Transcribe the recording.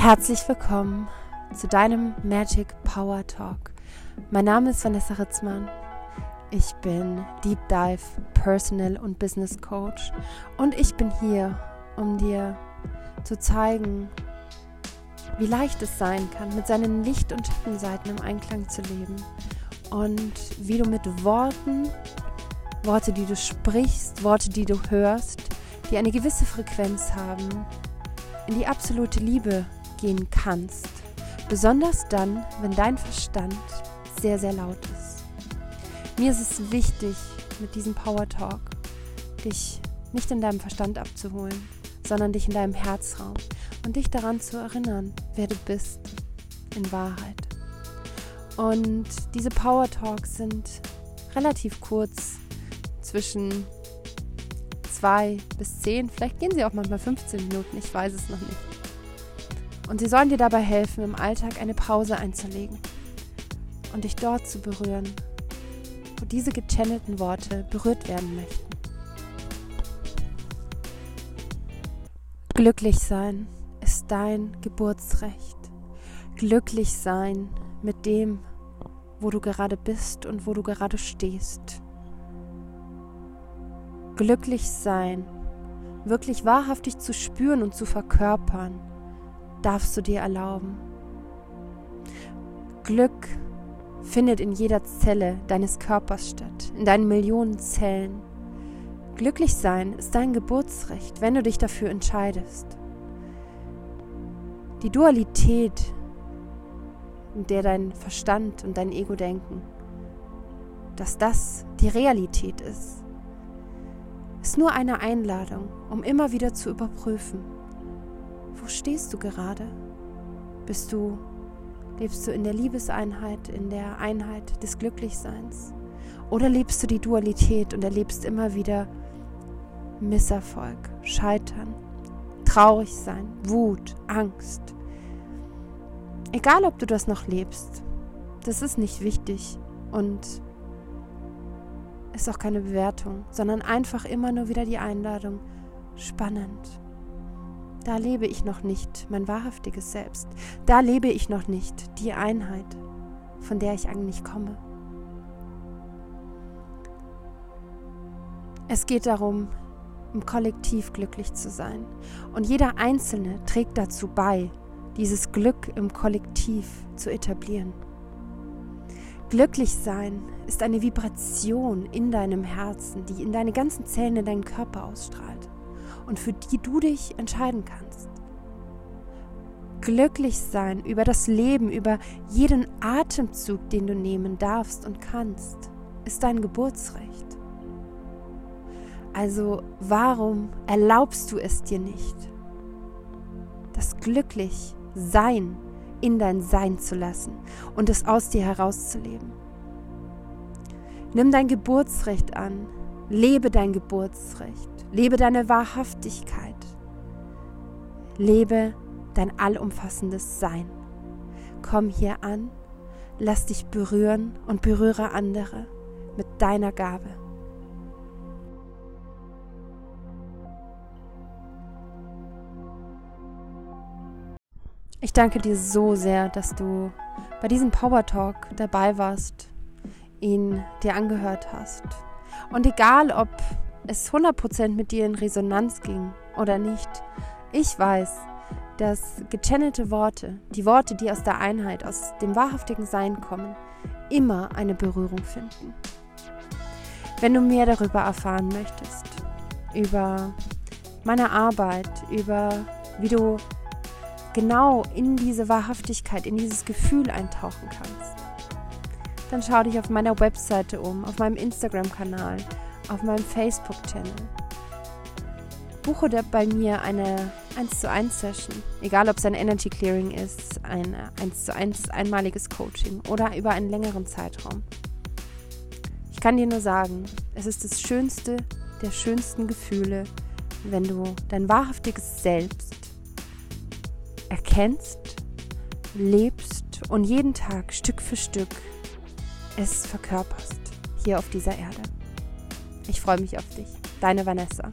Herzlich willkommen zu deinem Magic Power Talk. Mein Name ist Vanessa Ritzmann. Ich bin Deep Dive Personal und Business Coach und ich bin hier, um dir zu zeigen, wie leicht es sein kann, mit seinen Licht- und Schattenseiten im Einklang zu leben und wie du mit Worten, Worte, die du sprichst, Worte, die du hörst, die eine gewisse Frequenz haben, in die absolute Liebe gehen kannst. Besonders dann, wenn dein Verstand sehr, sehr laut ist. Mir ist es wichtig, mit diesem Power Talk dich nicht in deinem Verstand abzuholen, sondern dich in deinem Herzraum und dich daran zu erinnern, wer du bist in Wahrheit. Und diese Power Talks sind relativ kurz, zwischen zwei bis zehn, vielleicht gehen sie auch manchmal 15 Minuten, ich weiß es noch nicht. Und sie sollen dir dabei helfen, im Alltag eine Pause einzulegen und dich dort zu berühren, wo diese gechannelten Worte berührt werden möchten. Glücklich sein ist dein Geburtsrecht. Glücklich sein mit dem, wo du gerade bist und wo du gerade stehst. Glücklich sein, wirklich wahrhaftig zu spüren und zu verkörpern darfst du dir erlauben. Glück findet in jeder Zelle deines Körpers statt, in deinen Millionen Zellen. Glücklich sein ist dein Geburtsrecht, wenn du dich dafür entscheidest. Die Dualität, in der dein Verstand und dein Ego denken, dass das die Realität ist, ist nur eine Einladung, um immer wieder zu überprüfen, wo stehst du gerade? Bist du, lebst du in der Liebeseinheit, in der Einheit des Glücklichseins? Oder lebst du die Dualität und erlebst immer wieder Misserfolg, Scheitern, traurig sein, Wut, Angst? Egal, ob du das noch lebst, das ist nicht wichtig und ist auch keine Bewertung, sondern einfach immer nur wieder die Einladung. Spannend. Da lebe ich noch nicht mein wahrhaftiges Selbst. Da lebe ich noch nicht die Einheit, von der ich eigentlich komme. Es geht darum, im Kollektiv glücklich zu sein. Und jeder Einzelne trägt dazu bei, dieses Glück im Kollektiv zu etablieren. Glücklich sein ist eine Vibration in deinem Herzen, die in deine ganzen Zellen in deinen Körper ausstrahlt und für die du dich entscheiden kannst. Glücklich sein über das Leben, über jeden Atemzug, den du nehmen darfst und kannst, ist dein Geburtsrecht. Also warum erlaubst du es dir nicht, das glücklich Sein in dein Sein zu lassen und es aus dir herauszuleben? Nimm dein Geburtsrecht an, lebe dein Geburtsrecht. Lebe deine Wahrhaftigkeit. Lebe dein allumfassendes Sein. Komm hier an, lass dich berühren und berühre andere mit deiner Gabe. Ich danke dir so sehr, dass du bei diesem Power Talk dabei warst, ihn dir angehört hast. Und egal, ob es 100% mit dir in Resonanz ging oder nicht. Ich weiß, dass gechannelte Worte, die Worte, die aus der Einheit, aus dem wahrhaftigen Sein kommen, immer eine Berührung finden. Wenn du mehr darüber erfahren möchtest, über meine Arbeit, über wie du genau in diese Wahrhaftigkeit, in dieses Gefühl eintauchen kannst, dann schau dich auf meiner Webseite um, auf meinem Instagram-Kanal auf meinem Facebook-Channel. Buche bei mir eine 1 zu 1 Session, egal ob es ein Energy Clearing ist, ein 1 zu 1 einmaliges Coaching oder über einen längeren Zeitraum. Ich kann dir nur sagen, es ist das Schönste der schönsten Gefühle, wenn du dein wahrhaftiges Selbst erkennst, lebst und jeden Tag Stück für Stück es verkörperst hier auf dieser Erde. Ich freue mich auf dich. Deine Vanessa.